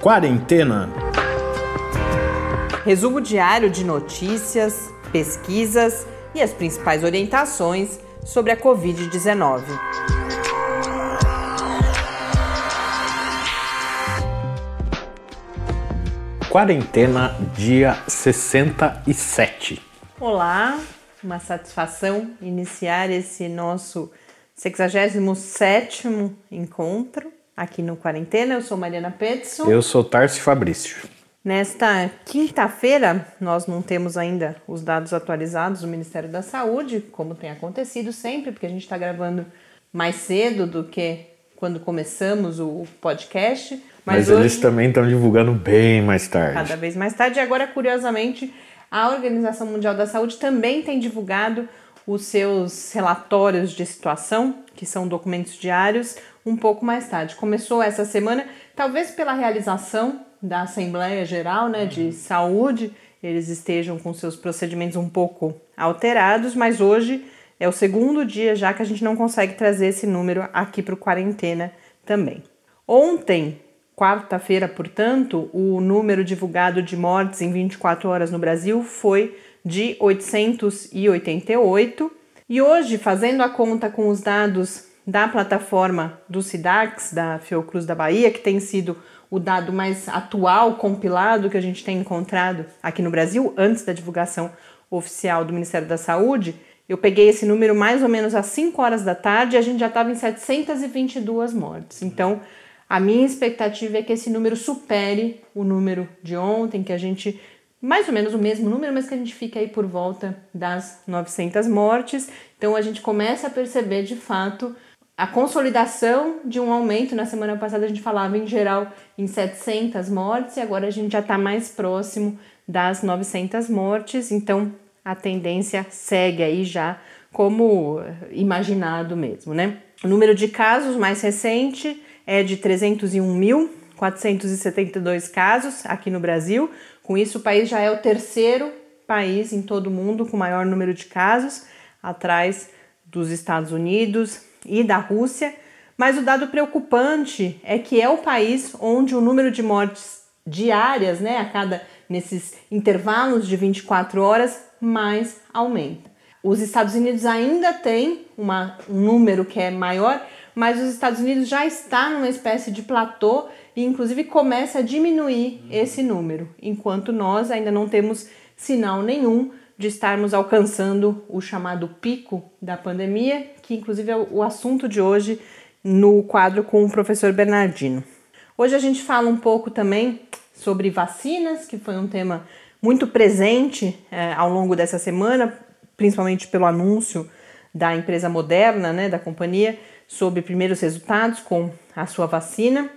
Quarentena. Resumo diário de notícias, pesquisas e as principais orientações sobre a Covid-19. Quarentena, dia 67. Olá, uma satisfação iniciar esse nosso 67 encontro aqui no Quarentena. Eu sou Mariana Petson. Eu sou Tarcio Fabrício. Nesta quinta-feira, nós não temos ainda os dados atualizados do Ministério da Saúde, como tem acontecido sempre, porque a gente está gravando mais cedo do que quando começamos o podcast. Mas, Mas eles também estão divulgando bem mais tarde. Cada vez mais tarde. E agora, curiosamente, a Organização Mundial da Saúde também tem divulgado os seus relatórios de situação, que são documentos diários, um pouco mais tarde. Começou essa semana, talvez pela realização da Assembleia Geral né, de Saúde, eles estejam com seus procedimentos um pouco alterados, mas hoje é o segundo dia já que a gente não consegue trazer esse número aqui para o quarentena também. Ontem, quarta-feira, portanto, o número divulgado de mortes em 24 horas no Brasil foi de 888. E hoje, fazendo a conta com os dados da plataforma do SIDAX, da Fiocruz da Bahia, que tem sido o dado mais atual, compilado que a gente tem encontrado aqui no Brasil, antes da divulgação oficial do Ministério da Saúde, eu peguei esse número mais ou menos às 5 horas da tarde e a gente já estava em 722 mortes. Então, a minha expectativa é que esse número supere o número de ontem, que a gente mais ou menos o mesmo número, mas que a gente fica aí por volta das 900 mortes. Então a gente começa a perceber de fato a consolidação de um aumento. Na semana passada a gente falava em geral em 700 mortes e agora a gente já está mais próximo das 900 mortes. Então a tendência segue aí já como imaginado mesmo, né? O número de casos mais recente é de 301.472 casos aqui no Brasil. Com isso, o país já é o terceiro país em todo o mundo com maior número de casos, atrás dos Estados Unidos e da Rússia. Mas o dado preocupante é que é o país onde o número de mortes diárias, né, a cada nesses intervalos de 24 horas, mais aumenta. Os Estados Unidos ainda têm uma, um número que é maior, mas os Estados Unidos já está numa espécie de platô e inclusive começa a diminuir esse número, enquanto nós ainda não temos sinal nenhum de estarmos alcançando o chamado pico da pandemia, que inclusive é o assunto de hoje no quadro com o professor Bernardino. Hoje a gente fala um pouco também sobre vacinas, que foi um tema muito presente é, ao longo dessa semana, principalmente pelo anúncio da empresa Moderna, né, da companhia, sobre primeiros resultados com a sua vacina.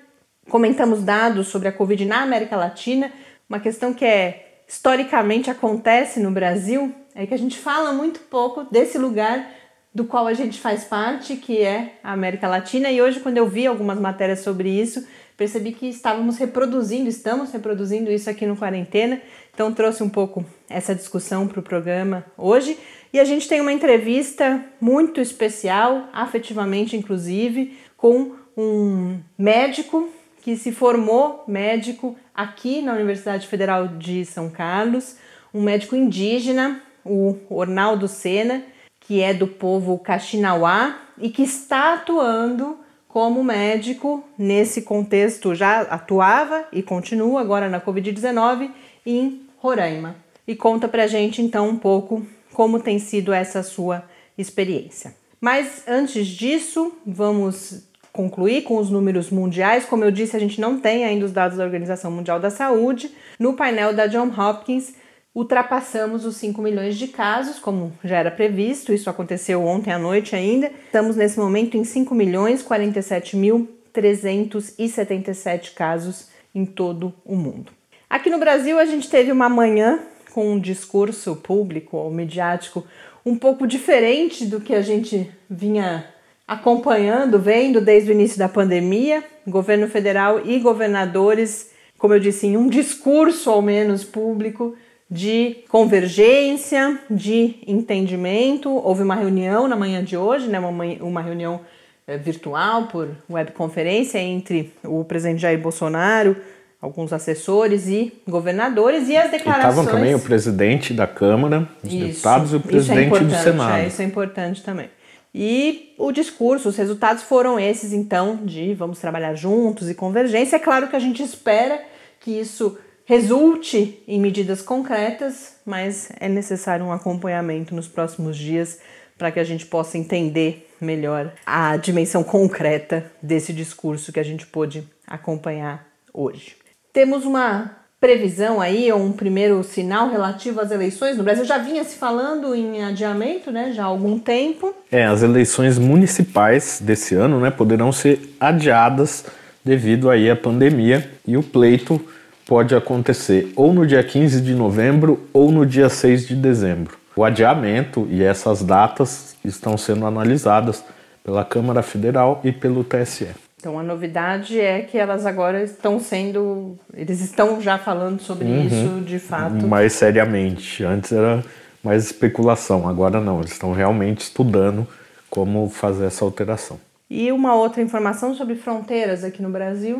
Comentamos dados sobre a Covid na América Latina, uma questão que é historicamente acontece no Brasil, é que a gente fala muito pouco desse lugar do qual a gente faz parte, que é a América Latina, e hoje quando eu vi algumas matérias sobre isso, percebi que estávamos reproduzindo, estamos reproduzindo isso aqui no Quarentena, então trouxe um pouco essa discussão para o programa hoje. E a gente tem uma entrevista muito especial, afetivamente inclusive, com um médico que se formou médico aqui na Universidade Federal de São Carlos, um médico indígena, o Ornaldo Sena, que é do povo Caxinauá e que está atuando como médico nesse contexto, já atuava e continua agora na Covid-19 em Roraima. E conta pra gente então um pouco como tem sido essa sua experiência. Mas antes disso, vamos concluir com os números mundiais. Como eu disse, a gente não tem ainda os dados da Organização Mundial da Saúde. No painel da John Hopkins, ultrapassamos os 5 milhões de casos, como já era previsto, isso aconteceu ontem à noite ainda. Estamos nesse momento em 5 milhões 47 mil 377 casos em todo o mundo. Aqui no Brasil, a gente teve uma manhã com um discurso público ou midiático um pouco diferente do que a gente vinha acompanhando, vendo desde o início da pandemia, governo federal e governadores, como eu disse, em um discurso ao menos público de convergência, de entendimento. Houve uma reunião na manhã de hoje, né, uma, uma reunião é, virtual por webconferência entre o presidente Jair Bolsonaro, alguns assessores e governadores e as declarações. Estavam também o presidente da Câmara, os Isso, deputados e o é presidente do importante, Senado. É, isso é importante também. E o discurso, os resultados foram esses, então, de vamos trabalhar juntos e convergência. É claro que a gente espera que isso resulte em medidas concretas, mas é necessário um acompanhamento nos próximos dias para que a gente possa entender melhor a dimensão concreta desse discurso que a gente pôde acompanhar hoje. Temos uma previsão aí, ou um primeiro sinal relativo às eleições no Brasil. Já vinha se falando em adiamento, né, já há algum tempo. É, as eleições municipais desse ano, né, poderão ser adiadas devido aí à pandemia e o pleito pode acontecer ou no dia 15 de novembro ou no dia 6 de dezembro. O adiamento e essas datas estão sendo analisadas pela Câmara Federal e pelo TSE. Então a novidade é que elas agora estão sendo, eles estão já falando sobre Uhum. isso de fato. Mais seriamente. Antes era mais especulação, agora não. Eles estão realmente estudando como fazer essa alteração. E uma outra informação sobre fronteiras aqui no Brasil.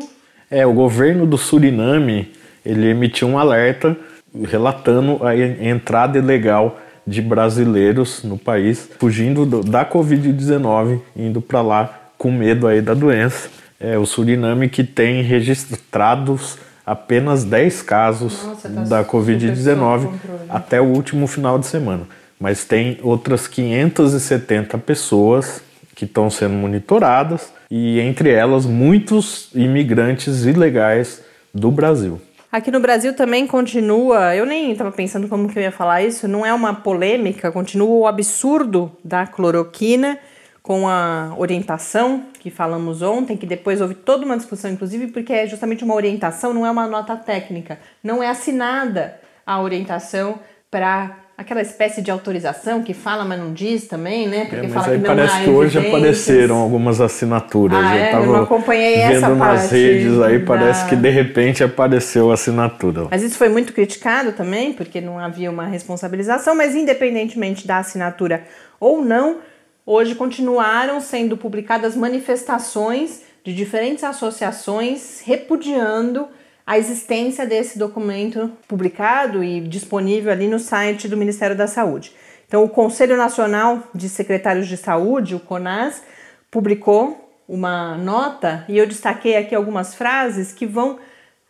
É, o governo do Suriname ele emitiu um alerta relatando a en- entrada ilegal de brasileiros no país, fugindo do- da Covid-19, indo para lá com medo aí da doença. É, o Suriname que tem registrados apenas 10 casos Nossa, tá da super Covid-19 sob controle. até o último final de semana. Mas tem outras 570 pessoas que estão sendo monitoradas e entre elas muitos imigrantes ilegais do Brasil. Aqui no Brasil também continua, eu nem estava pensando como que eu ia falar isso, não é uma polêmica, continua o absurdo da cloroquina com a orientação que falamos ontem, que depois houve toda uma discussão, inclusive, porque é justamente uma orientação, não é uma nota técnica, não é assinada a orientação para aquela espécie de autorização que fala, mas não diz também, né? Porque É, mas fala aí que não parece que hoje evidências. apareceram algumas assinaturas. Ah, é? Eu tava não acompanhei vendo essa nas parte redes aí, da- parece que de repente apareceu a assinatura. Mas isso foi muito criticado também, porque não havia uma responsabilização, mas independentemente da assinatura ou não, hoje continuaram sendo publicadas manifestações de diferentes associações repudiando a existência desse documento publicado e disponível ali no site do Ministério da Saúde. Então, o Conselho Nacional de Secretários de Saúde, o CONAS, publicou uma nota e eu destaquei aqui algumas frases que vão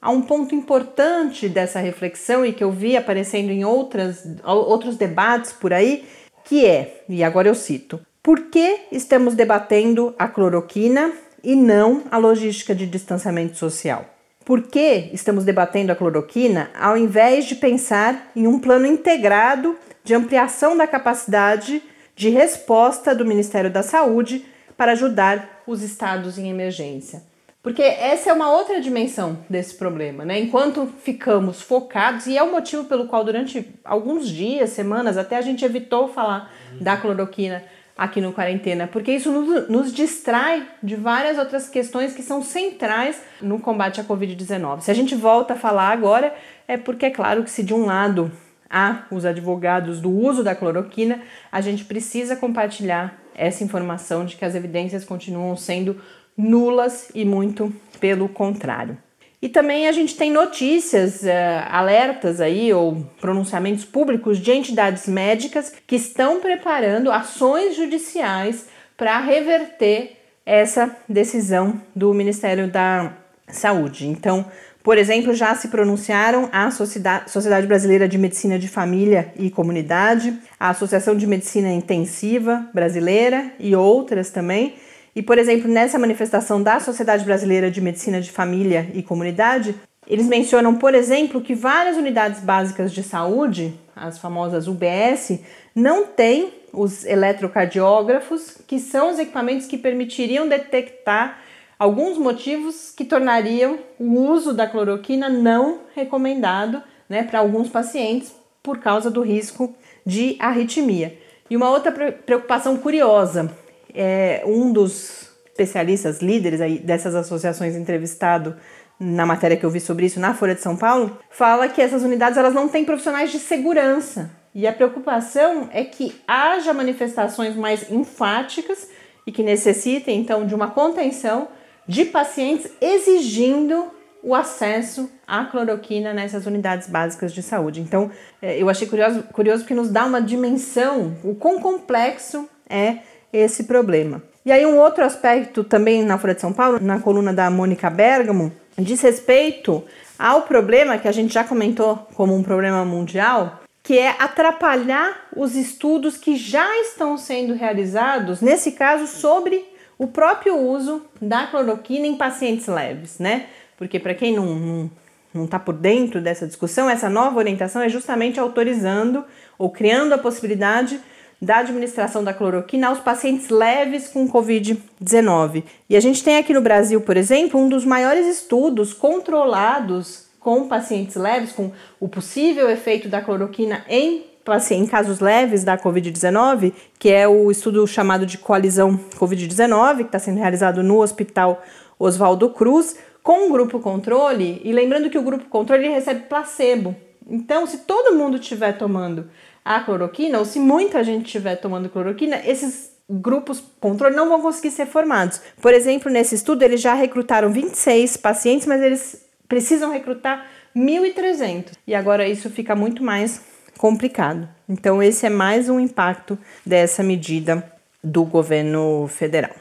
a um ponto importante dessa reflexão e que eu vi aparecendo em outras, outros debates por aí, que é, e agora eu cito, por que estamos debatendo a cloroquina e não a logística de distanciamento social? Por que estamos debatendo a cloroquina ao invés de pensar em um plano integrado de ampliação da capacidade de resposta do Ministério da Saúde para ajudar os estados em emergência? Porque essa é uma outra dimensão desse problema, né? Enquanto ficamos focados, e é o motivo pelo qual durante alguns dias, semanas, até a gente evitou falar da cloroquina aqui no quarentena, porque isso nos, nos distrai de várias outras questões que são centrais no combate à Covid-19. Se a gente volta a falar agora, é porque é claro que se de um lado há os advogados do uso da cloroquina, a gente precisa compartilhar essa informação de que as evidências continuam sendo nulas e muito pelo contrário. E também a gente tem notícias, uh, alertas aí ou pronunciamentos públicos de entidades médicas que estão preparando ações judiciais para reverter essa decisão do Ministério da Saúde. Então, por exemplo, já se pronunciaram a Sociedade Brasileira de Medicina de Família e Comunidade, a Associação de Medicina Intensiva Brasileira e outras também. E, por exemplo, nessa manifestação da Sociedade Brasileira de Medicina de Família e Comunidade, eles mencionam, por exemplo, que várias unidades básicas de saúde, as famosas UBS, não têm os eletrocardiógrafos, que são os equipamentos que permitiriam detectar alguns motivos que tornariam o uso da cloroquina não recomendado né, para alguns pacientes por causa do risco de arritmia. E uma outra preocupação curiosa, é um dos especialistas, líderes aí dessas associações entrevistado na matéria que eu vi sobre isso na Folha de São Paulo, fala que essas unidades elas não têm profissionais de segurança. E a preocupação é que haja manifestações mais enfáticas e que necessitem então de uma contenção de pacientes exigindo o acesso à cloroquina nessas unidades básicas de saúde. Então, é, eu achei curioso, curioso porque nos dá uma dimensão, o quão complexo é esse problema. E aí, um outro aspecto também na Folha de São Paulo, na coluna da Mônica Bergamo, diz respeito ao problema que a gente já comentou como um problema mundial, que é atrapalhar os estudos que já estão sendo realizados, nesse caso, sobre o próprio uso da cloroquina em pacientes leves, né? Porque para quem não, não não está por dentro dessa discussão, essa nova orientação é justamente autorizando ou criando a possibilidade da administração da cloroquina aos pacientes leves com Covid-19. E a gente tem aqui no Brasil, por exemplo, um dos maiores estudos controlados com pacientes leves, com o possível efeito da cloroquina em, em casos leves da Covid-19, que é o estudo chamado de Coalizão Covid-19, que está sendo realizado no Hospital Oswaldo Cruz com o grupo controle, e lembrando que o grupo controle recebe placebo. Então, se todo mundo estiver tomando a cloroquina, ou se muita gente estiver tomando cloroquina, esses grupos controle não vão conseguir ser formados. Por exemplo, nesse estudo, eles já recrutaram 26 pacientes, mas eles precisam recrutar 1.300. E agora isso fica muito mais complicado. Então, esse é mais um impacto dessa medida do governo federal.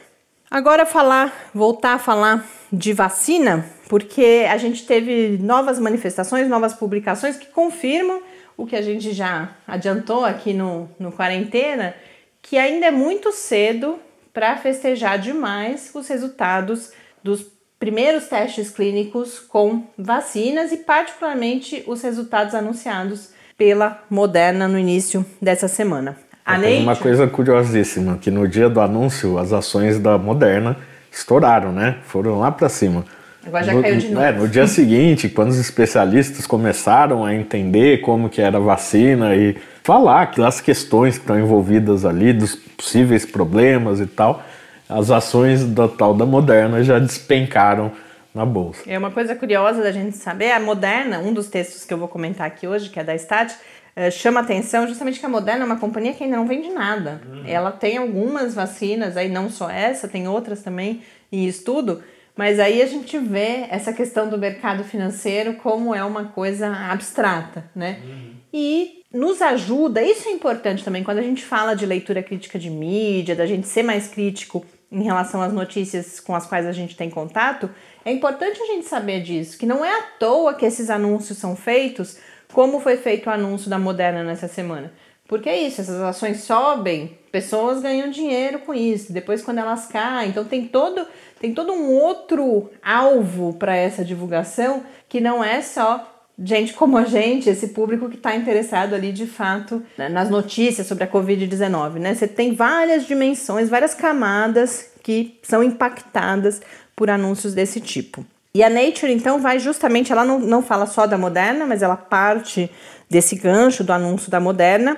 Agora falar, voltar a falar de vacina, porque a gente teve novas manifestações, novas publicações que confirmam o que a gente já adiantou aqui no, no quarentena, que ainda é muito cedo para festejar demais os resultados dos primeiros testes clínicos com vacinas e particularmente os resultados anunciados pela Moderna no início dessa semana. A uma coisa curiosíssima, que no dia do anúncio as ações da Moderna estouraram, né? Foram lá para cima. Agora já no, caiu de novo. É, no dia seguinte, quando os especialistas começaram a entender como que era a vacina e falar das questões que estão envolvidas ali, dos possíveis problemas e tal, as ações da tal da Moderna já despencaram na bolsa. É uma coisa curiosa da gente saber, a Moderna, um dos textos que eu vou comentar aqui hoje, que é da Stat, eh, chama atenção justamente que a Moderna é uma companhia que ainda não vende nada. Uhum. Ela tem algumas vacinas, aí não só essa, tem outras também em estudo, mas aí a gente vê essa questão do mercado financeiro como é uma coisa abstrata, né? Uhum. E nos ajuda, isso é importante também, quando a gente fala de leitura crítica de mídia, da gente ser mais crítico em relação às notícias com as quais a gente tem contato, é importante a gente saber disso, que não é à toa que esses anúncios são feitos como foi feito o anúncio da Moderna nessa semana. Porque é isso, essas ações sobem, pessoas ganham dinheiro com isso, depois quando elas caem, então tem todo, tem todo um outro alvo para essa divulgação que não é só gente como a gente, esse público que está interessado ali de fato né, nas notícias sobre a Covid-19, né? Você tem várias dimensões, várias camadas que são impactadas por anúncios desse tipo. E a Nature, então, vai justamente, ela não, não fala só da Moderna, mas ela parte desse gancho do anúncio da Moderna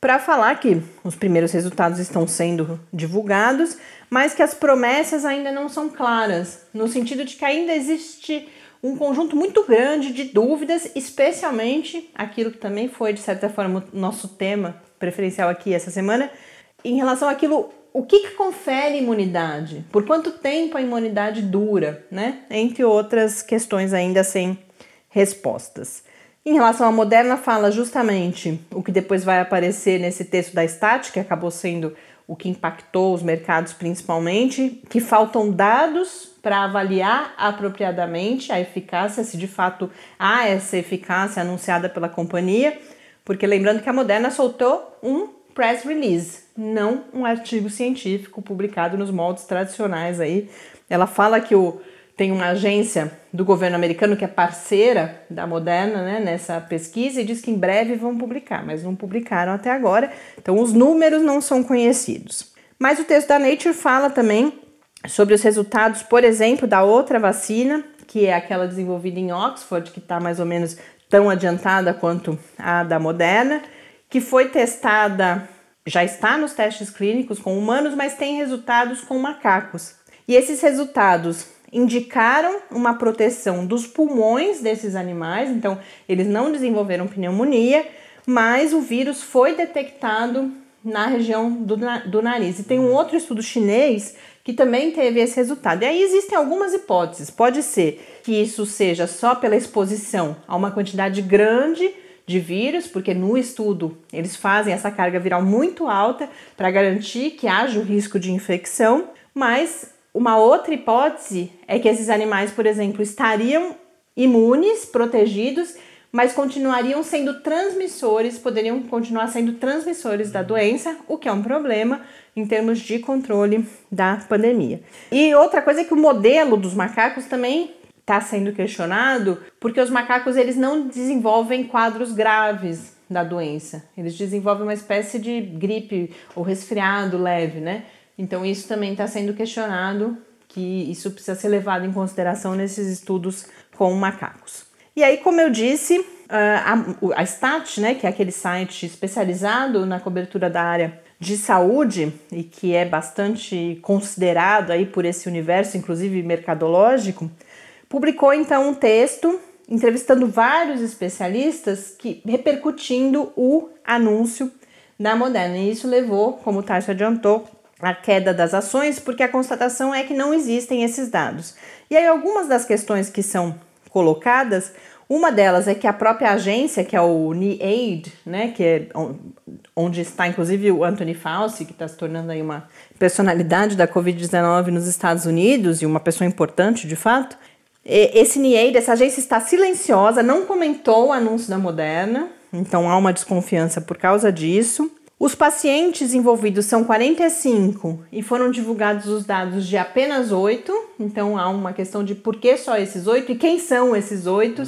para falar que os primeiros resultados estão sendo divulgados, mas que as promessas ainda não são claras, no sentido de que ainda existe um conjunto muito grande de dúvidas, especialmente aquilo que também foi, de certa forma, o nosso tema preferencial aqui essa semana, em relação àquilo o que, que, confere imunidade? Por quanto tempo a imunidade dura, né? Entre outras questões ainda sem respostas. Em relação à Moderna, fala justamente o que depois vai aparecer nesse texto da Stat, que acabou sendo o que impactou os mercados principalmente, que faltam dados para avaliar apropriadamente a eficácia, se de fato há essa eficácia anunciada pela companhia, porque lembrando que a Moderna soltou um press release, não um artigo científico publicado nos moldes tradicionais aí. Ela fala que o, tem uma agência do governo americano que é parceira da Moderna né, nessa pesquisa e diz que em breve vão publicar, mas não publicaram até agora, então os números não são conhecidos. Mas o texto da Nature fala também sobre os resultados, por exemplo, da outra vacina, que é aquela desenvolvida em Oxford, que está mais ou menos tão adiantada quanto a da Moderna, que foi testada, já está nos testes clínicos com humanos, mas tem resultados com macacos. E esses resultados indicaram uma proteção dos pulmões desses animais, então eles não desenvolveram pneumonia, mas o vírus foi detectado na região do, do nariz. E tem um outro estudo chinês que também teve esse resultado. E aí existem algumas hipóteses. Pode ser que isso seja só pela exposição a uma quantidade grande de vírus, porque no estudo eles fazem essa carga viral muito alta para garantir que haja o risco de infecção, mas uma outra hipótese é que esses animais, por exemplo, estariam imunes, protegidos, mas continuariam sendo transmissores, poderiam continuar sendo transmissores da doença, o que é um problema em termos de controle da pandemia. E outra coisa é que o modelo dos macacos também está sendo questionado porque os macacos eles não desenvolvem quadros graves da doença. Eles desenvolvem uma espécie de gripe ou resfriado leve, né? Então isso também está sendo questionado, que isso precisa ser levado em consideração nesses estudos com macacos. E aí, como eu disse, a, a STAT, né, que é aquele site especializado na cobertura da área de saúde e que é bastante considerado aí por esse universo, inclusive mercadológico, publicou então um texto entrevistando vários especialistas que repercutindo o anúncio da Moderna. E isso levou, como o Tarso adiantou, a queda das ações, porque a constatação é que não existem esses dados. E aí algumas das questões que são colocadas, uma delas é que a própria agência, que é o NIAID, né, que é onde está inclusive o Anthony Fauci, que está se tornando aí uma personalidade da Covid-19 nos Estados Unidos e uma pessoa importante de fato, esse NIAID, essa agência está silenciosa, não comentou o anúncio da Moderna, então há uma desconfiança por causa disso. Os pacientes envolvidos são 45 e foram divulgados os dados de apenas 8, então há uma questão de por que só esses 8 e quem são esses 8.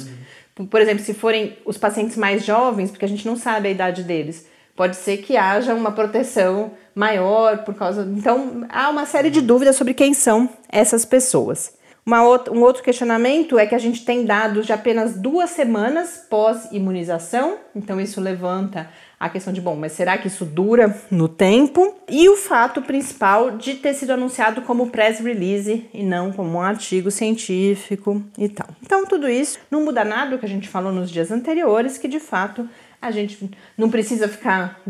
Uhum. Por exemplo, se forem os pacientes mais jovens, porque a gente não sabe a idade deles, pode ser que haja uma proteção maior por causa. Então, há uma série de dúvidas sobre quem são essas pessoas. Outra, um outro questionamento é que a gente tem dados de apenas duas semanas pós-imunização, então isso levanta a questão de, bom, mas será que isso dura no tempo? E o fato principal de ter sido anunciado como press release e não como um artigo científico e tal. Então, tudo isso não muda nada do que a gente falou nos dias anteriores, que de fato a gente não precisa ficar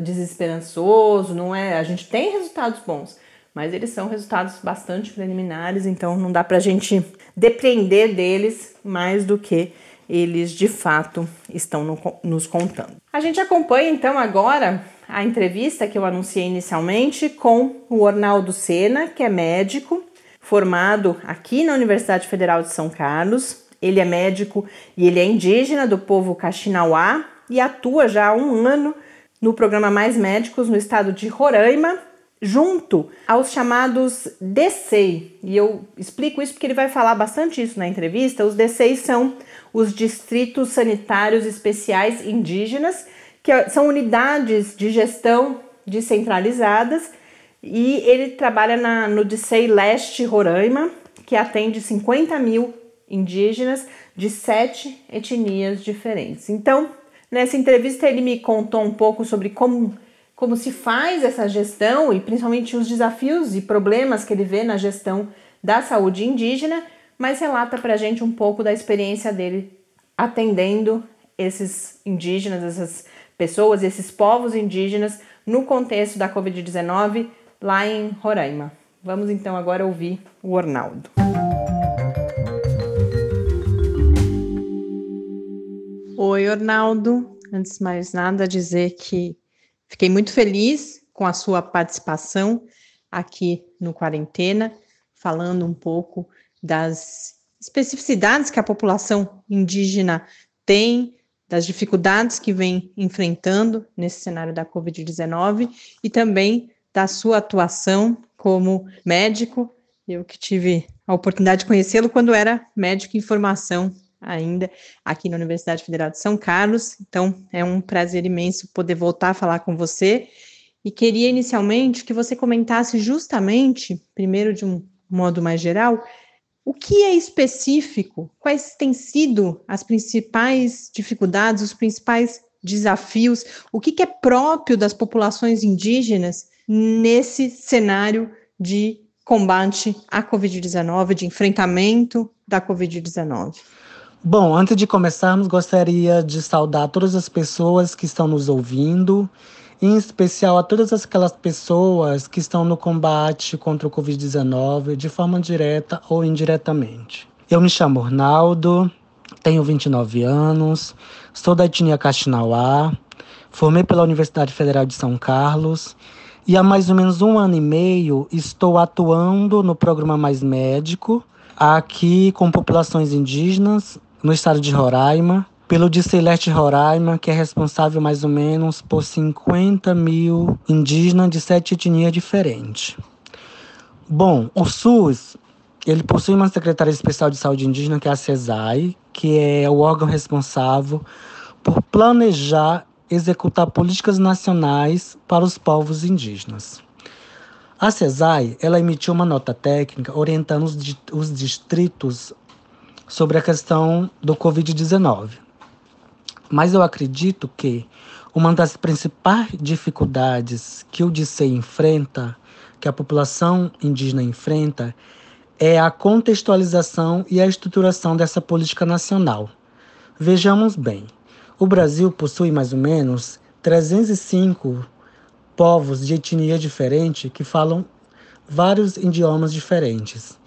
desesperançoso, não é? A gente tem resultados bons mas eles são resultados bastante preliminares, então não dá para a gente depender deles mais do que eles de fato estão no, nos contando. A gente acompanha então agora a entrevista que eu anunciei inicialmente com o Ornaldo Sena, que é médico, formado aqui na Universidade Federal de São Carlos. Ele é médico e ele é indígena do povo Caxinauá e atua já há um ano no programa Mais Médicos no estado de Roraima junto aos chamados DCEI. E eu explico isso porque ele vai falar bastante isso na entrevista. Os DCEI são os Distritos Sanitários Especiais Indígenas, que são unidades de gestão descentralizadas, e ele trabalha na, no DCEI Leste Roraima, que atende 50 mil indígenas de sete etnias diferentes. Então, nessa entrevista, ele me contou um pouco sobre como como se faz essa gestão e principalmente os desafios e problemas que ele vê na gestão da saúde indígena, mas relata para a gente um pouco da experiência dele atendendo esses indígenas, essas pessoas, esses povos indígenas no contexto da Covid-19 lá em Roraima. Vamos então agora ouvir o Ornaldo. Oi, Ornaldo. Antes de mais nada, dizer que Fiquei muito feliz com a sua participação aqui no Quarentena, falando um pouco das especificidades que a população indígena tem, das dificuldades que vem enfrentando nesse cenário da Covid-19 e também da sua atuação como médico. Eu que tive a oportunidade de conhecê-lo quando era médico em formação ainda aqui na Universidade Federal de São Carlos. Então, é um prazer imenso poder voltar a falar com você. E queria inicialmente que você comentasse justamente, primeiro de um modo mais geral, o que é específico, quais têm sido as principais dificuldades, os principais desafios, o que, é próprio das populações indígenas nesse cenário de combate à Covid-19, de enfrentamento da Covid-19. Bom, antes de começarmos, gostaria de saudar todas as pessoas que estão nos ouvindo em especial a todas aquelas pessoas que estão no combate contra o Covid-19 de forma direta ou indiretamente. Eu me chamo Ronaldo, tenho 29 anos, sou da etnia Caxinauá, formei pela Universidade Federal de São Carlos e há mais ou menos um ano e meio estou atuando no programa Mais Médico, aqui com populações indígenas, no estado de Roraima, pelo Diceleste Roraima, que é responsável mais ou menos por 50 mil indígenas de sete etnias diferentes. Bom, o SUS ele possui uma Secretaria Especial de Saúde Indígena, que é a CESAI, que é o órgão responsável por planejar executar políticas nacionais para os povos indígenas. A CESAI ela emitiu uma nota técnica orientando os, os distritos sobre a questão do Covid-19. Mas eu acredito que uma das principais dificuldades que o DICEI enfrenta, que a população indígena enfrenta, é a contextualização e a estruturação dessa política nacional. Vejamos bem, o Brasil possui mais ou menos 305 povos de etnia diferente que falam vários idiomas diferentes.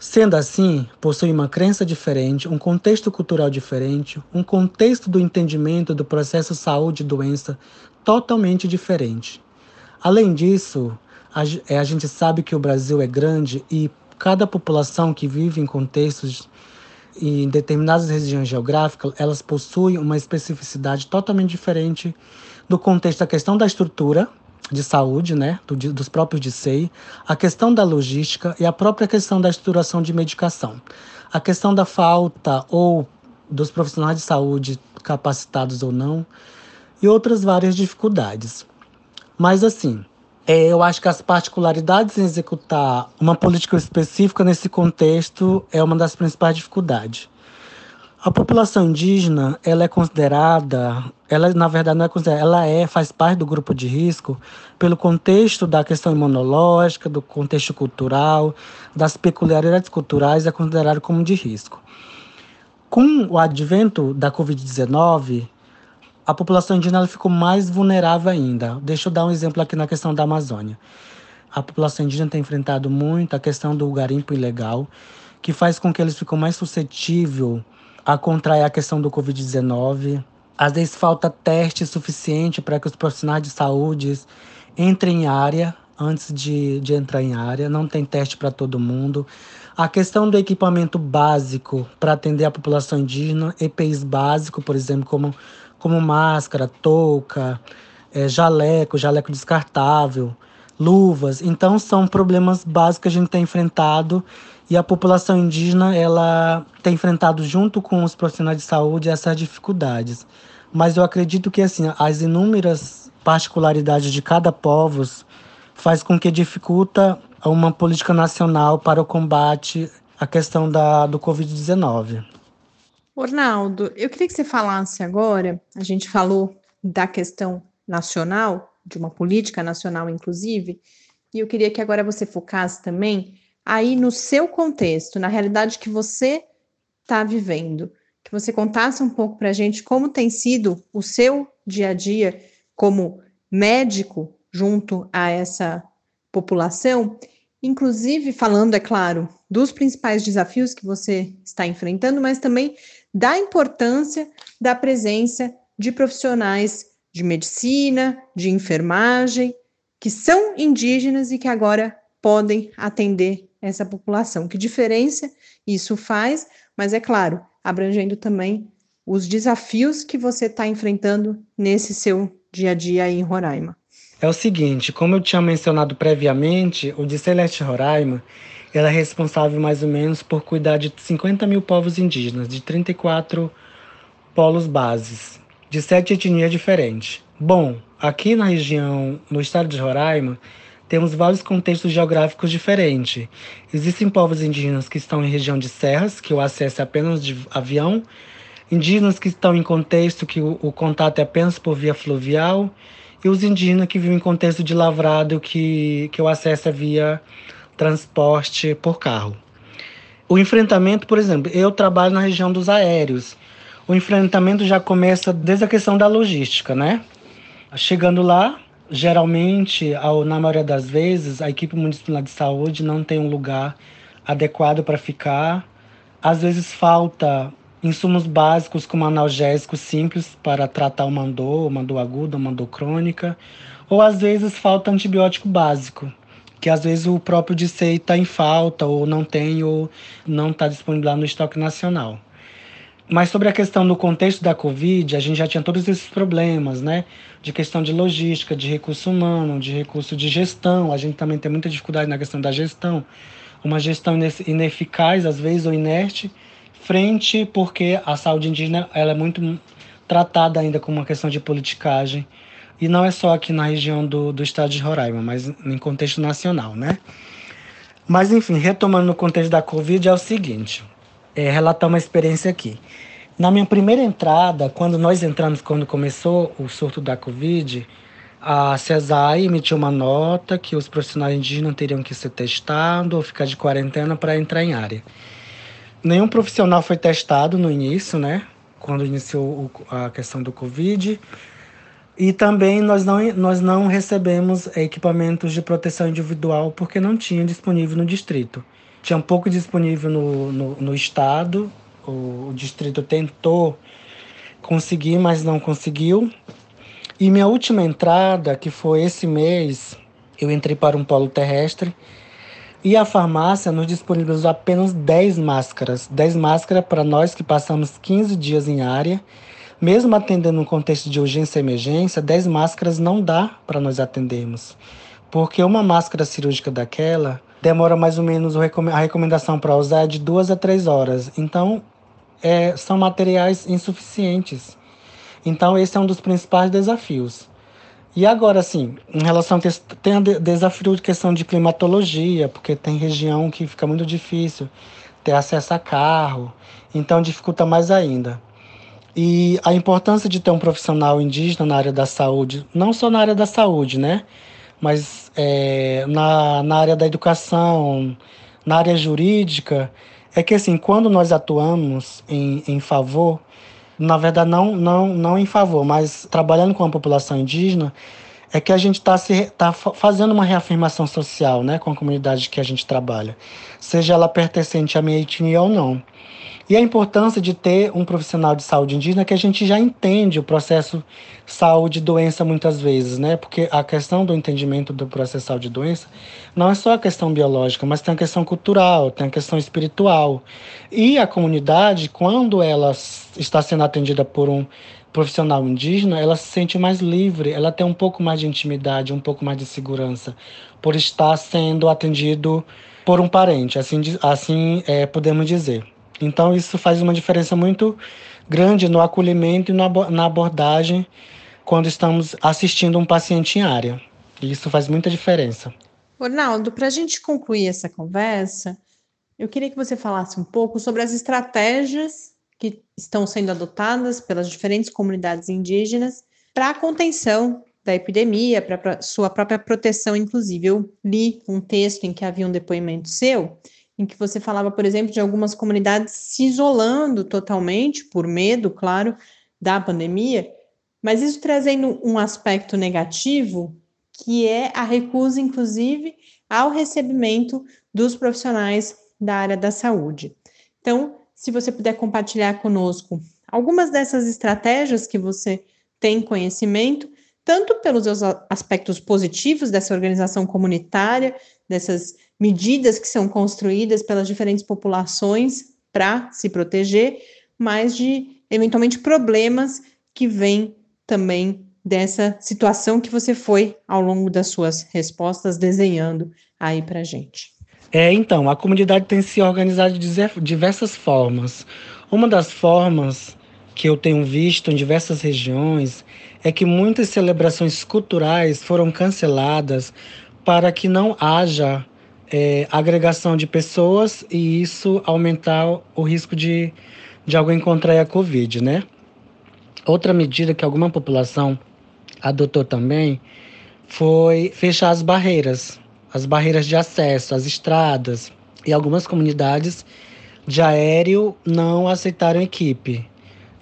Sendo assim, possui uma crença diferente, um contexto cultural diferente, um contexto do entendimento do processo saúde e doença totalmente diferente. Além disso, a, é, a gente sabe que o Brasil é grande e cada população que vive em contextos em determinadas regiões geográficas, elas possuem uma especificidade totalmente diferente do contexto da questão da estrutura de saúde, né, do, dos próprios DCEI, a questão da logística e a própria questão da estruturação de medicação. A questão da falta ou dos profissionais de saúde capacitados ou não, e outras várias dificuldades. Mas assim, é, eu acho que as particularidades em executar uma política específica nesse contexto é uma das principais dificuldades. A população indígena, ela é considerada, ela na verdade não é considerada, ela é, faz parte do grupo de risco pelo contexto da questão imunológica, do contexto cultural, das peculiaridades culturais, é considerada como de risco. Com o advento da Covid-19, a população indígena ficou mais vulnerável ainda. Deixa eu dar um exemplo aqui na questão da Amazônia. A população indígena tem enfrentado muito a questão do garimpo ilegal, que faz com que eles fiquem mais suscetíveis a contrair a questão do Covid-19. Às vezes falta teste suficiente para que os profissionais de saúde entrem em área antes de, de entrar em área, não tem teste para todo mundo. A questão do equipamento básico para atender a população indígena, EPIs básico, por exemplo, como como máscara, touca, é, jaleco, jaleco descartável, luvas. Então são problemas básicos que a gente tem enfrentado e a população indígena ela tem enfrentado junto com os profissionais de saúde essas dificuldades. Mas eu acredito que assim as inúmeras particularidades de cada povo faz com que dificulta uma política nacional para o combate à questão da, do Covid-19. Ornaldo, eu queria que você falasse agora, a gente falou da questão nacional, de uma política nacional, inclusive, e eu queria que agora você focasse também aí no seu contexto, na realidade que você está vivendo, que você contasse um pouco para a gente como tem sido o seu dia a dia como médico junto a essa população, inclusive falando, é claro, dos principais desafios que você está enfrentando, mas também da importância da presença de profissionais de medicina, de enfermagem, que são indígenas e que agora podem atender essa população. Que diferença isso faz, mas é claro, abrangendo também os desafios que você está enfrentando nesse seu dia a dia aí em Roraima. É o seguinte, como eu tinha mencionado previamente, o de Celeste Roraima ela é responsável mais ou menos por cuidar de 50 mil povos indígenas, de 34 polos bases, de sete etnias diferentes. Bom, aqui na região, no estado de Roraima, temos vários contextos geográficos diferentes. Existem povos indígenas que estão em região de serras, que o acesso é apenas de avião, indígenas que estão em contexto que o, o contato é apenas por via fluvial, e os indígenas que vivem em contexto de lavrado, que, que o acesso é via transporte por carro. O enfrentamento, por exemplo, eu trabalho na região dos aéreos. O enfrentamento já começa desde a questão da logística, né? Chegando lá, geralmente, ao, na maioria das vezes, a equipe municipal de saúde não tem um lugar adequado para ficar. Às vezes falta insumos básicos como analgésicos simples para tratar o mandor, o mandor agudo, o mandor crônica, ou às vezes falta antibiótico básico, que às vezes o próprio DCEI está em falta, ou não tem, ou não está disponível lá no estoque nacional. Mas sobre a questão do contexto da Covid, a gente já tinha todos esses problemas, né? De questão de logística, de recurso humano, de recurso de gestão. A gente também tem muita dificuldade na questão da gestão. Uma gestão ineficaz, às vezes, ou inerte, frente porque a saúde indígena ela é muito tratada ainda como uma questão de politicagem. E não é só aqui na região do, do estado de Roraima, mas em contexto nacional, né? Mas, enfim, retomando no contexto da Covid, é o seguinte é, relatar uma experiência aqui. Na minha primeira entrada, quando nós entramos, quando começou o surto da Covid, a CESAI emitiu uma nota que os profissionais indígenas teriam que ser testados ou ficar de quarentena para entrar em área. Nenhum profissional foi testado no início, né? Quando iniciou a questão do Covid. E também nós não, nós não recebemos equipamentos de proteção individual porque não tinha disponível no distrito. Tinha um pouco disponível no, no, no estado, o, o distrito tentou conseguir, mas não conseguiu. E minha última entrada, que foi esse mês, eu entrei para um polo terrestre e a farmácia nos disponibilizou apenas 10 máscaras. 10 máscaras para nós que passamos 15 dias em área. Mesmo atendendo um contexto de urgência e emergência, 10 máscaras não dá para nós atendermos. Porque uma máscara cirúrgica daquela demora mais ou menos a recomendação para usar é de duas a três horas. Então, é, são materiais insuficientes. Então, esse é um dos principais desafios. E agora, sim, em relação a tem o desafio de questão de climatologia, porque tem região que fica muito difícil ter acesso a carro, então dificulta mais ainda. E a importância de ter um profissional indígena na área da saúde, não só na área da saúde, né? Mas é, na, na área da educação, na área jurídica, é que assim, quando nós atuamos em, em favor, na verdade não, não, não em favor, mas trabalhando com a população indígena, é que a gente está tá fazendo uma reafirmação social né, com a comunidade que a gente trabalha, seja ela pertencente à minha etnia ou não. E a importância de ter um profissional de saúde indígena que a gente já entende o processo saúde-doença muitas vezes, né? Porque a questão do entendimento do processo saúde-doença não é só a questão biológica, mas tem a questão cultural, tem a questão espiritual. E a comunidade, quando ela está sendo atendida por um profissional indígena, ela se sente mais livre, ela tem um pouco mais de intimidade, um pouco mais de segurança, por estar sendo atendido por um parente, assim, assim é, podemos dizer. Então, isso faz uma diferença muito grande no acolhimento e na abordagem quando estamos assistindo um paciente em área. E isso faz muita diferença. Ronaldo, para a gente concluir essa conversa, eu queria que você falasse um pouco sobre as estratégias que estão sendo adotadas pelas diferentes comunidades indígenas para a contenção da epidemia, para sua própria proteção, inclusive. Eu li um texto em que havia um depoimento seu em que você falava, por exemplo, de algumas comunidades se isolando totalmente, por medo, claro, da pandemia, mas isso trazendo um aspecto negativo, que é a recusa, inclusive, ao recebimento dos profissionais da área da saúde. Então, se você puder compartilhar conosco algumas dessas estratégias que você tem conhecimento, tanto pelos aspectos positivos dessa organização comunitária, dessas medidas que são construídas pelas diferentes populações para se proteger, mas de eventualmente problemas que vêm também dessa situação que você foi ao longo das suas respostas desenhando aí para gente. É, então, a comunidade tem se organizado de diversas formas. Uma das formas que eu tenho visto em diversas regiões é que muitas celebrações culturais foram canceladas para que não haja é, agregação de pessoas e isso aumentar o risco de, de alguém contrair a Covid, né? Outra medida que alguma população adotou também foi fechar as barreiras, as barreiras de acesso, as estradas e algumas comunidades de aéreo não aceitaram equipe.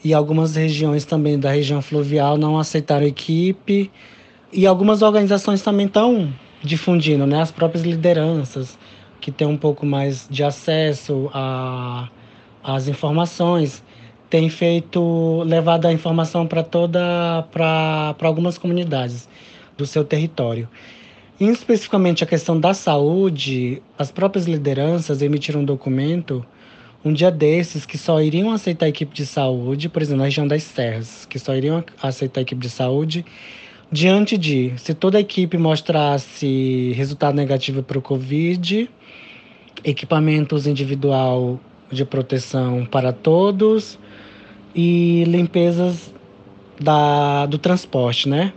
e algumas regiões também da região fluvial não aceitaram equipe e algumas organizações também estão difundindo, né, as próprias lideranças que têm um pouco mais de acesso as informações têm feito levado a informação para toda para algumas comunidades do seu território. E, especificamente a questão da saúde, as próprias lideranças emitiram um documento um dia desses que só iriam aceitar a equipe de saúde, por exemplo, na região das Serras, que só iriam aceitar a equipe de saúde diante de se toda a equipe mostrasse resultado negativo para o Covid, equipamentos individual de proteção para todos e limpezas da, do transporte, né?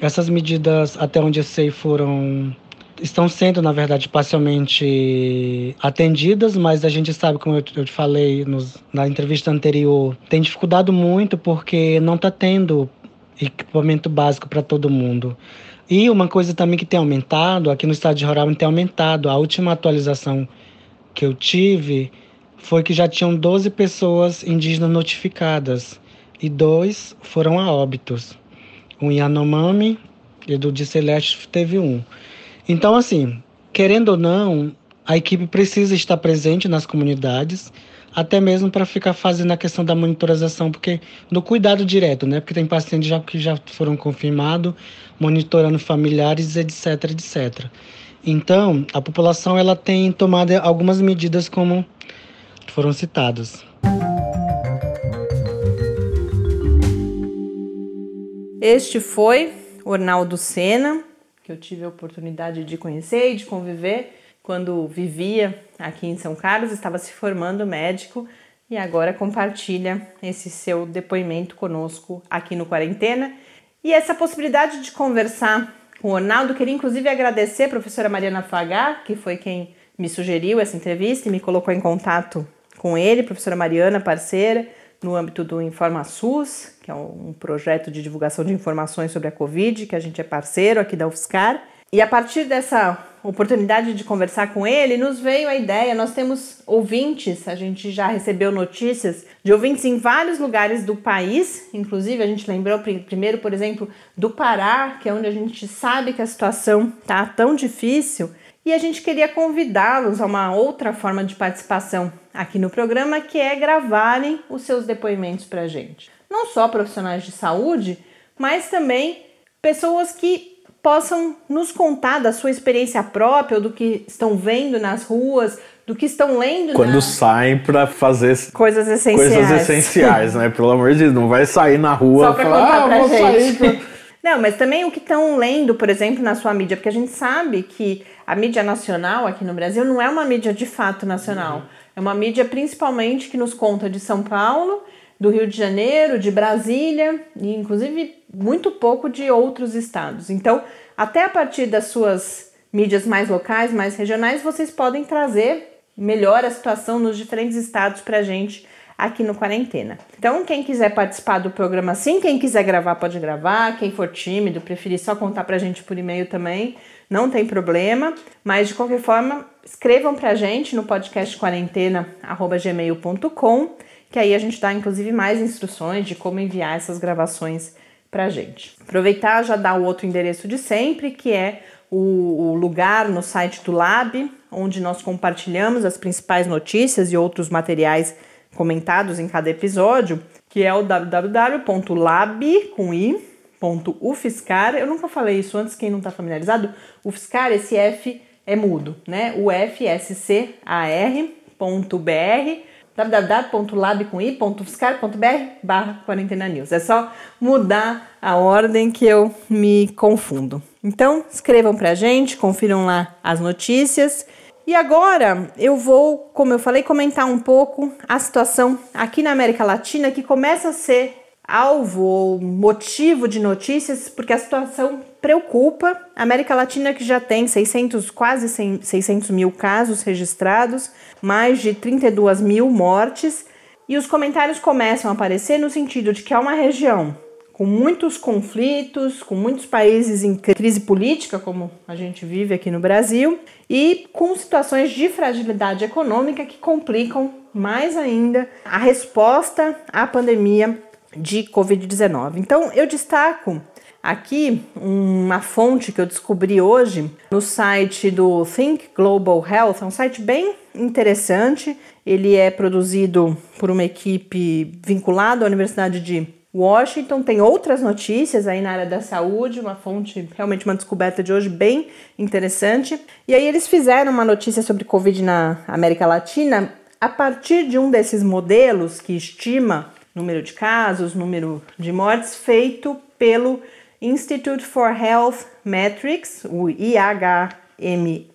Essas medidas, até onde eu sei, foram estão sendo, na verdade, parcialmente atendidas, mas a gente sabe, como eu, te falei nos, na entrevista anterior, tem dificuldade muito porque não está tendo equipamento básico para todo mundo. E uma coisa também que tem aumentado, aqui no estado de Roraima tem aumentado, a última atualização que eu tive foi que já tinham 12 pessoas indígenas notificadas e dois foram a óbitos. Um Yanomami e do de Celeste teve um. Então, assim, querendo ou não, a equipe precisa estar presente nas comunidades, até mesmo para ficar fazendo a questão da monitorização, porque no cuidado direto, né? Porque tem pacientes já que já foram confirmados, monitorando familiares, etc, etc. Então, a população ela tem tomado algumas medidas como foram citadas. Este foi Ornaldo Sena, que eu tive a oportunidade de conhecer e de conviver quando vivia aqui em São Carlos, estava se formando médico e agora compartilha esse seu depoimento conosco aqui no Quarentena. E essa possibilidade de conversar com o Ornaldo, queria inclusive agradecer a professora Mariana Fagar, que foi quem me sugeriu essa entrevista e me colocou em contato com ele, professora Mariana, parceira, no âmbito do InformaSUS, que é um projeto de divulgação de informações sobre a Covid, que a gente é parceiro aqui da UFSCar. E a partir dessa oportunidade de conversar com ele, nos veio a ideia. Nós temos ouvintes, a gente já recebeu notícias de ouvintes em vários lugares do país, inclusive a gente lembrou primeiro, por exemplo, do Pará, que é onde a gente sabe que a situação está tão difícil. E a gente queria convidá-los a uma outra forma de participação aqui no programa, que é gravarem os seus depoimentos para a gente. Não só profissionais de saúde, mas também pessoas que possam nos contar da sua experiência própria, ou do que estão vendo nas ruas, do que estão lendo. Quando saem para fazer coisas essenciais. Coisas essenciais, né? Pelo amor de Deus, não vai sair na rua Só pra falar, contar ah, pra vou gente. sair. Não, mas também o que estão lendo, por exemplo, na sua mídia, porque a gente sabe que a mídia nacional aqui no Brasil não é uma mídia de fato nacional. Uhum. É uma mídia principalmente que nos conta de São Paulo, do Rio de Janeiro, de Brasília e inclusive muito pouco de outros estados. Então, até a partir das suas mídias mais locais, mais regionais, vocês podem trazer melhor a situação nos diferentes estados para a gente aqui no Quarentena. Então, quem quiser participar do programa sim, quem quiser gravar pode gravar, quem for tímido, preferir só contar pra gente por e-mail também, não tem problema, mas de qualquer forma, escrevam pra gente no podcast quarentena@gmail.com, que aí a gente dá inclusive mais instruções de como enviar essas gravações pra gente. Aproveitar já dar o outro endereço de sempre, que é o, o lugar no site do Lab, onde nós compartilhamos as principais notícias e outros materiais comentados em cada episódio, que é o www.lab.ufscar. Eu nunca falei isso antes, quem não está familiarizado. UFSCar, esse F é mudo, né? ufscar.br www.lab.ufscar.br barra quarentena news. É só mudar a ordem que eu me confundo. Então, escrevam pra gente, confiram lá as notícias e agora eu vou, como eu falei, comentar um pouco a situação aqui na América Latina que começa a ser alvo ou motivo de notícias porque a situação preocupa. A América Latina que já tem 600, quase 600 mil casos registrados, mais de 32 mil mortes e os comentários começam a aparecer no sentido de que é uma região com muitos conflitos, com muitos países em crise política, como a gente vive aqui no Brasil, e com situações de fragilidade econômica que complicam mais ainda a resposta à pandemia de Covid-19. Então, eu destaco aqui uma fonte que eu descobri hoje no site do Think Global Health, é um site bem interessante. Ele é produzido por uma equipe vinculada à Universidade de Washington tem outras notícias aí na área da saúde, uma fonte, realmente uma descoberta de hoje bem interessante. E aí eles fizeram uma notícia sobre Covid na América Latina a partir de um desses modelos que estima número de casos, número de mortes, feito pelo Institute for Health Metrics, o IHME,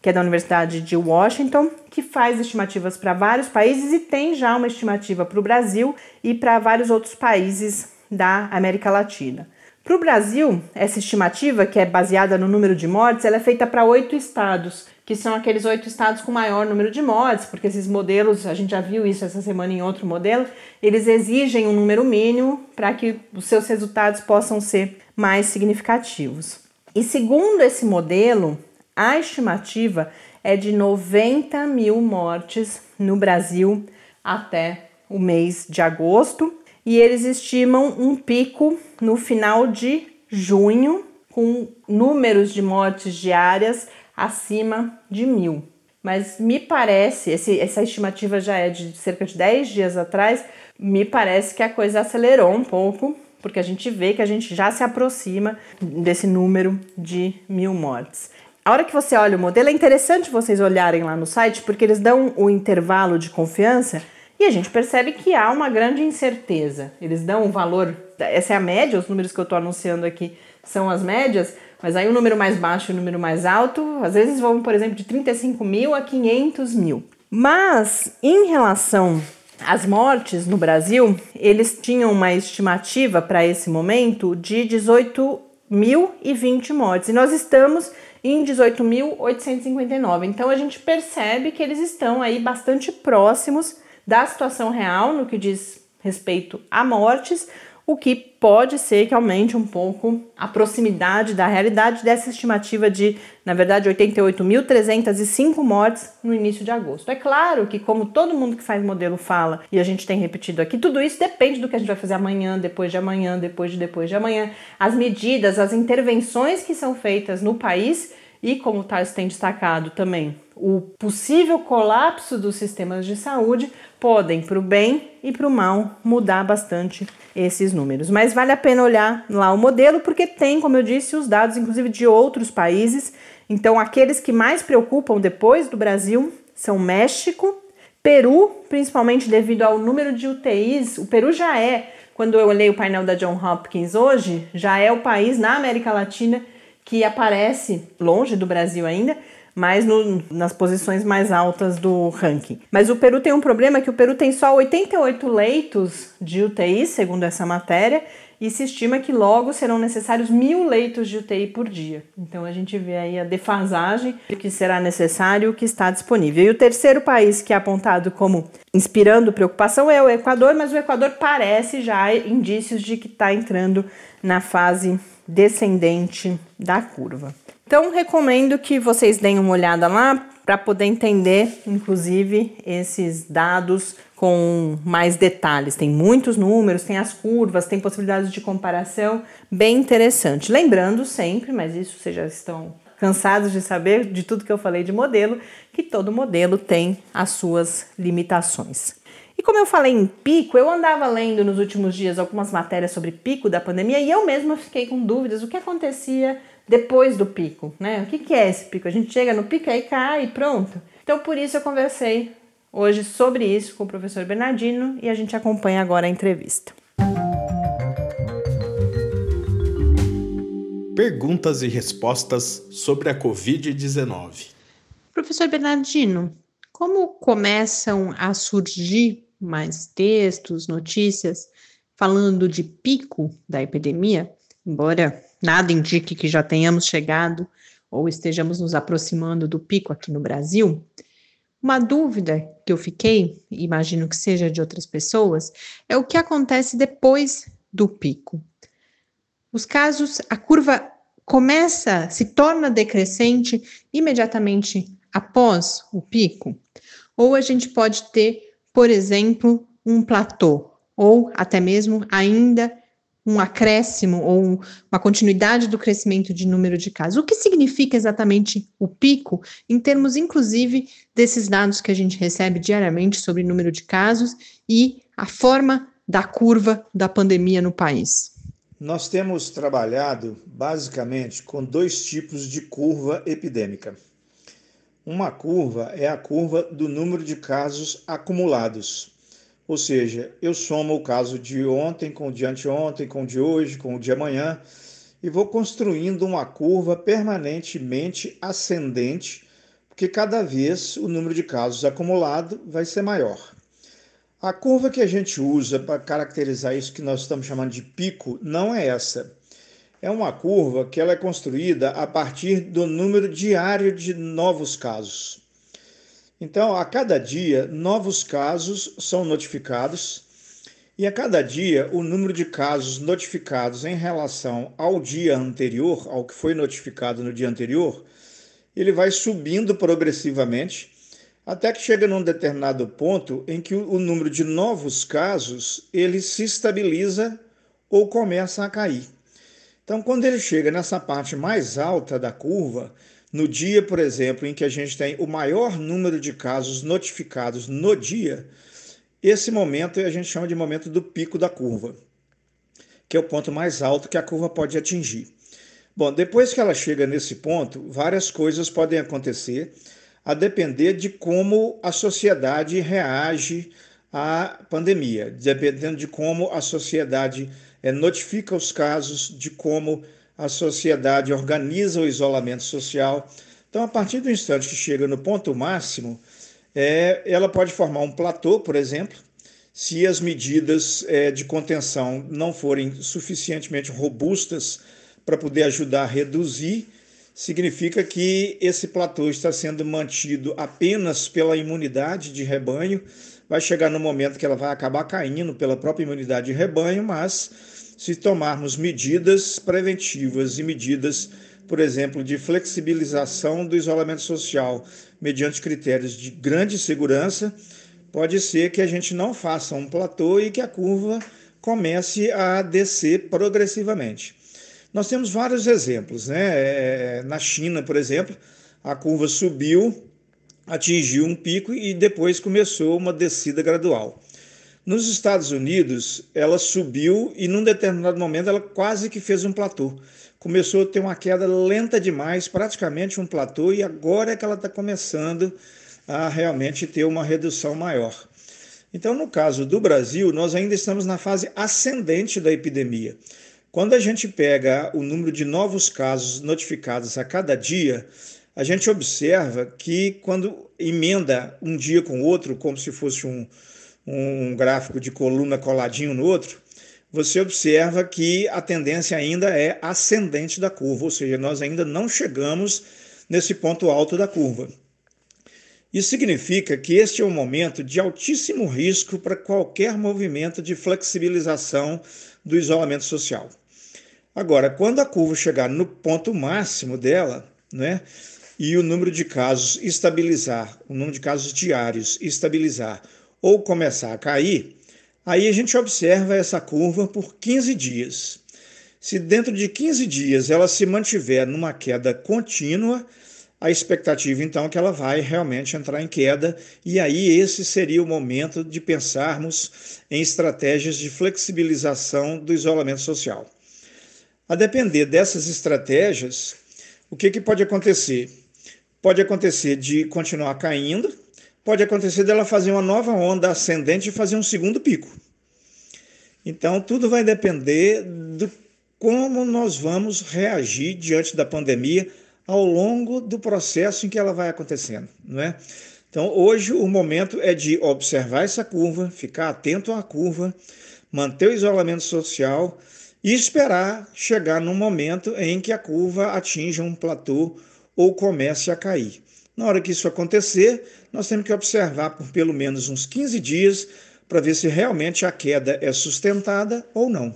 que é da Universidade de Washington, que faz estimativas para vários países e tem já uma estimativa para o Brasil e para vários outros países da América Latina. Para o Brasil, essa estimativa, que é baseada no número de mortes, ela é feita para oito estados, que são aqueles oito estados com maior número de mortes, porque esses modelos, a gente já viu isso essa semana em outro modelo, eles exigem um número mínimo para que os seus resultados possam ser mais significativos. E segundo esse modelo, a estimativa é de 90 mil mortes no Brasil até o mês de agosto e eles estimam um pico no final de junho com números de mortes diárias acima de mil. Mas me parece, esse, essa estimativa já é de cerca de 10 dias atrás, me parece que a coisa acelerou um pouco, porque a gente vê que a gente já se aproxima desse número de mil mortes. A hora que você olha o modelo, é interessante vocês olharem lá no site, porque eles dão o intervalo de confiança e a gente percebe que há uma grande incerteza. Eles dão um valor, essa é a média, os números que eu estou anunciando aqui são as médias, mas aí o número mais baixo e o número mais alto, às vezes vão, por exemplo, de 35 mil a 500 mil. Mas em relação às mortes no Brasil, eles tinham uma estimativa para esse momento de 18.020 mortes. E nós estamos em 18.859. Então a gente percebe que eles estão aí bastante próximos da situação real no que diz respeito a mortes, o que pode ser que aumente um pouco a proximidade da realidade dessa estimativa de, na verdade, 88.305 mortes no início de agosto. É claro que, como todo mundo que faz modelo fala, e a gente tem repetido aqui, tudo isso depende do que a gente vai fazer amanhã, depois de amanhã, depois de depois de amanhã. As medidas, as intervenções que são feitas no país e, como o Tars tem destacado também, o possível colapso dos sistemas de saúde podem, para o bem e para o mal, mudar bastante esses números. Mas vale a pena olhar lá o modelo, porque tem, como eu disse, os dados, inclusive, de outros países. Então, aqueles que mais preocupam depois do Brasil são México, Peru, principalmente devido ao número de UTIs. O Peru já é, quando eu olhei o painel da John Hopkins hoje, já é o país na América Latina que aparece longe do Brasil ainda, mas no, nas posições mais altas do ranking. Mas o Peru tem um problema que o Peru tem só 88 leitos de UTI, segundo essa matéria, e se estima que logo serão necessários mil leitos de UTI por dia. Então a gente vê aí a defasagem do que será necessário, o que está disponível. E o terceiro país que é apontado como inspirando preocupação é o Equador, mas o Equador parece já indícios de que está entrando na fase descendente da curva. Então, recomendo que vocês deem uma olhada lá para poder entender, inclusive, esses dados com mais detalhes. Tem muitos números, tem as curvas, tem possibilidades de comparação, bem interessante. Lembrando sempre, mas isso vocês já estão cansados de saber de tudo que eu falei de modelo, que todo modelo tem as suas limitações. E como eu falei em pico, eu andava lendo nos últimos dias algumas matérias sobre pico da pandemia e eu mesma fiquei com dúvidas o que acontecia depois do pico, né? O que, que é esse pico? A gente chega no pico aí cai e pronto. Então por isso eu conversei hoje sobre isso com o professor Bernardino e a gente acompanha agora a entrevista. Perguntas e respostas sobre a Covid-19. Professor Bernardino, como começam a surgir mais textos, notícias falando de pico da epidemia, embora nada indique que já tenhamos chegado ou estejamos nos aproximando do pico aqui no Brasil, uma dúvida que eu fiquei, imagino que seja de outras pessoas, é o que acontece depois do pico. Os casos, a curva começa, se torna decrescente imediatamente após o pico, ou a gente pode ter, por exemplo, um platô, ou até mesmo ainda um acréscimo ou uma continuidade do crescimento de número de casos. O que significa exatamente o pico, em termos, inclusive, desses dados que a gente recebe diariamente sobre número de casos e a forma da curva da pandemia no país? Nós temos trabalhado basicamente com dois tipos de curva epidêmica. Uma curva é a curva do número de casos acumulados. Ou seja, eu somo o caso de ontem com o de anteontem, com o de hoje, com o de amanhã e vou construindo uma curva permanentemente ascendente, porque cada vez o número de casos acumulado vai ser maior. A curva que a gente usa para caracterizar isso que nós estamos chamando de pico não é essa. É uma curva que ela é construída a partir do número diário de novos casos. Então, a cada dia, novos casos são notificados, e a cada dia, o número de casos notificados em relação ao dia anterior, ao que foi notificado no dia anterior, ele vai subindo progressivamente, até que chega num determinado ponto em que o número de novos casos ele se estabiliza ou começa a cair. Então, quando ele chega nessa parte mais alta da curva, no dia, por exemplo, em que a gente tem o maior número de casos notificados no dia, esse momento a gente chama de momento do pico da curva, que é o ponto mais alto que a curva pode atingir. Bom, depois que ela chega nesse ponto, várias coisas podem acontecer, a depender de como a sociedade reage à pandemia, dependendo de como a sociedade é, notifica os casos, de como a sociedade organiza o isolamento social. Então, a partir do instante que chega no ponto máximo, é, ela pode formar um platô, por exemplo, se as medidas é, de contenção não forem suficientemente robustas para poder ajudar a reduzir, significa que esse platô está sendo mantido apenas pela imunidade de rebanho. Vai chegar no momento que ela vai acabar caindo pela própria imunidade de rebanho, mas se tomarmos medidas preventivas e medidas, por exemplo, de flexibilização do isolamento social mediante critérios de grande segurança, pode ser que a gente não faça um platô e que a curva comece a descer progressivamente. Nós temos vários exemplos, né? É, na China, por exemplo, a curva subiu, atingiu um pico e depois começou uma descida gradual. Nos Estados Unidos, ela subiu e num determinado momento ela quase que fez um platô. Começou a ter uma queda lenta demais, praticamente um platô, e agora é que ela está começando a realmente ter uma redução maior. Então, no caso do Brasil, nós ainda estamos na fase ascendente da epidemia. Quando a gente pega o número de novos casos notificados a cada dia, a gente observa que quando emenda um dia com o outro, como se fosse um, um gráfico de coluna coladinho no outro, você observa que a tendência ainda é ascendente da curva, ou seja, nós ainda não chegamos nesse ponto alto da curva. Isso significa que este é um momento de altíssimo risco para qualquer movimento de flexibilização do isolamento social. Agora, quando a curva chegar no ponto máximo dela, né, e o número de casos estabilizar, o número de casos diários estabilizar ou começar a cair, aí a gente observa essa curva por 15 dias. Se dentro de 15 dias ela se mantiver numa queda contínua, a expectativa então é que ela vai realmente entrar em queda, e aí esse seria o momento de pensarmos em estratégias de flexibilização do isolamento social. A depender dessas estratégias, o que, que pode acontecer? Pode acontecer de continuar caindo, pode acontecer dela fazer uma nova onda ascendente e fazer um segundo pico. Então, tudo vai depender de como nós vamos reagir diante da pandemia ao longo do processo em que ela vai acontecendo, não é? Então, hoje o momento é de observar essa curva, ficar atento à curva, manter o isolamento social e esperar chegar num momento em que a curva atinja um platô ou comece a cair. Na hora que isso acontecer, nós temos que observar por pelo menos uns 15 dias para ver se realmente a queda é sustentada ou não.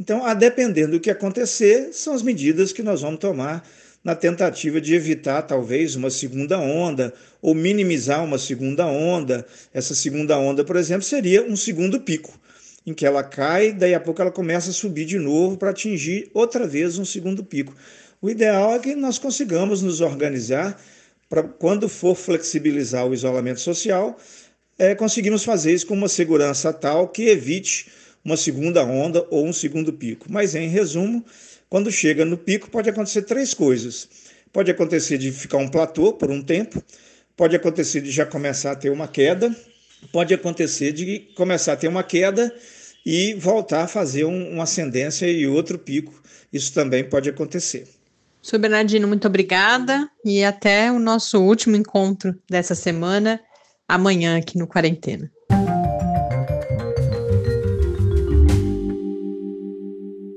Então, a depender do que acontecer, são as medidas que nós vamos tomar na tentativa de evitar talvez uma segunda onda ou minimizar uma segunda onda. Essa segunda onda, por exemplo, seria um segundo pico, em que ela cai, daí a pouco ela começa a subir de novo para atingir outra vez um segundo pico. O ideal é que nós consigamos nos organizar para quando for flexibilizar o isolamento social, é, conseguimos fazer isso com uma segurança tal que evite uma segunda onda ou um segundo pico. Mas, em resumo, quando chega no pico, pode acontecer três coisas. Pode acontecer de ficar um platô por um tempo, pode acontecer de já começar a ter uma queda, pode acontecer de começar a ter uma queda e voltar a fazer um, uma ascendência e outro pico. Isso também pode acontecer. Sou Bernardino, muito obrigada e até o nosso último encontro dessa semana, amanhã aqui no Quarentena.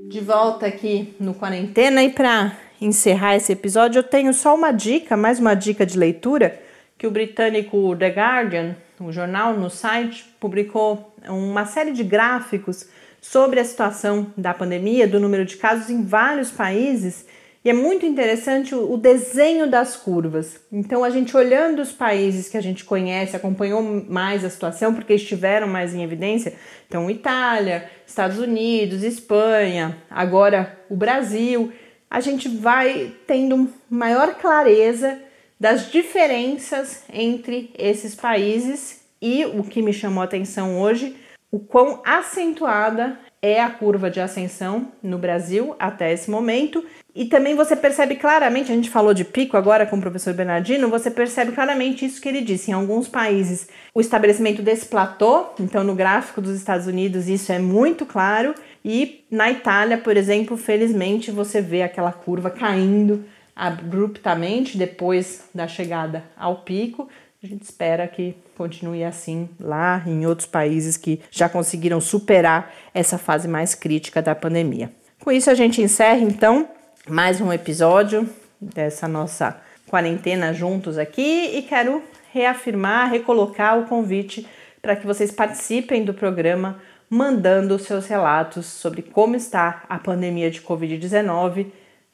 de volta aqui no Quarentena e para encerrar esse episódio, eu tenho só uma dica, mais uma dica de leitura, que o britânico The Guardian, o jornal no site, publicou uma série de gráficos sobre a situação da pandemia, do número de casos em vários países e é muito interessante o, desenho das curvas. Então, a gente olhando os países que a gente conhece, acompanhou mais a situação porque estiveram mais em evidência. Então, Itália, Estados Unidos, Espanha, agora o Brasil. A gente vai tendo maior clareza das diferenças entre esses países e o que me chamou a atenção hoje, o quão acentuada é a curva de ascensão no Brasil até esse momento. E também você percebe claramente, a gente falou de pico agora com o professor Bernardino, você percebe claramente isso que ele disse. Em alguns países, o estabelecimento desse platô, então no gráfico dos Estados Unidos, isso é muito claro. E na Itália, por exemplo, felizmente você vê aquela curva caindo abruptamente depois da chegada ao pico. A gente espera que continue assim lá em outros países que já conseguiram superar essa fase mais crítica da pandemia. Com isso, a gente encerra então mais um episódio dessa nossa quarentena juntos aqui e quero reafirmar, recolocar o convite para que vocês participem do programa mandando seus relatos sobre como está a pandemia de Covid-19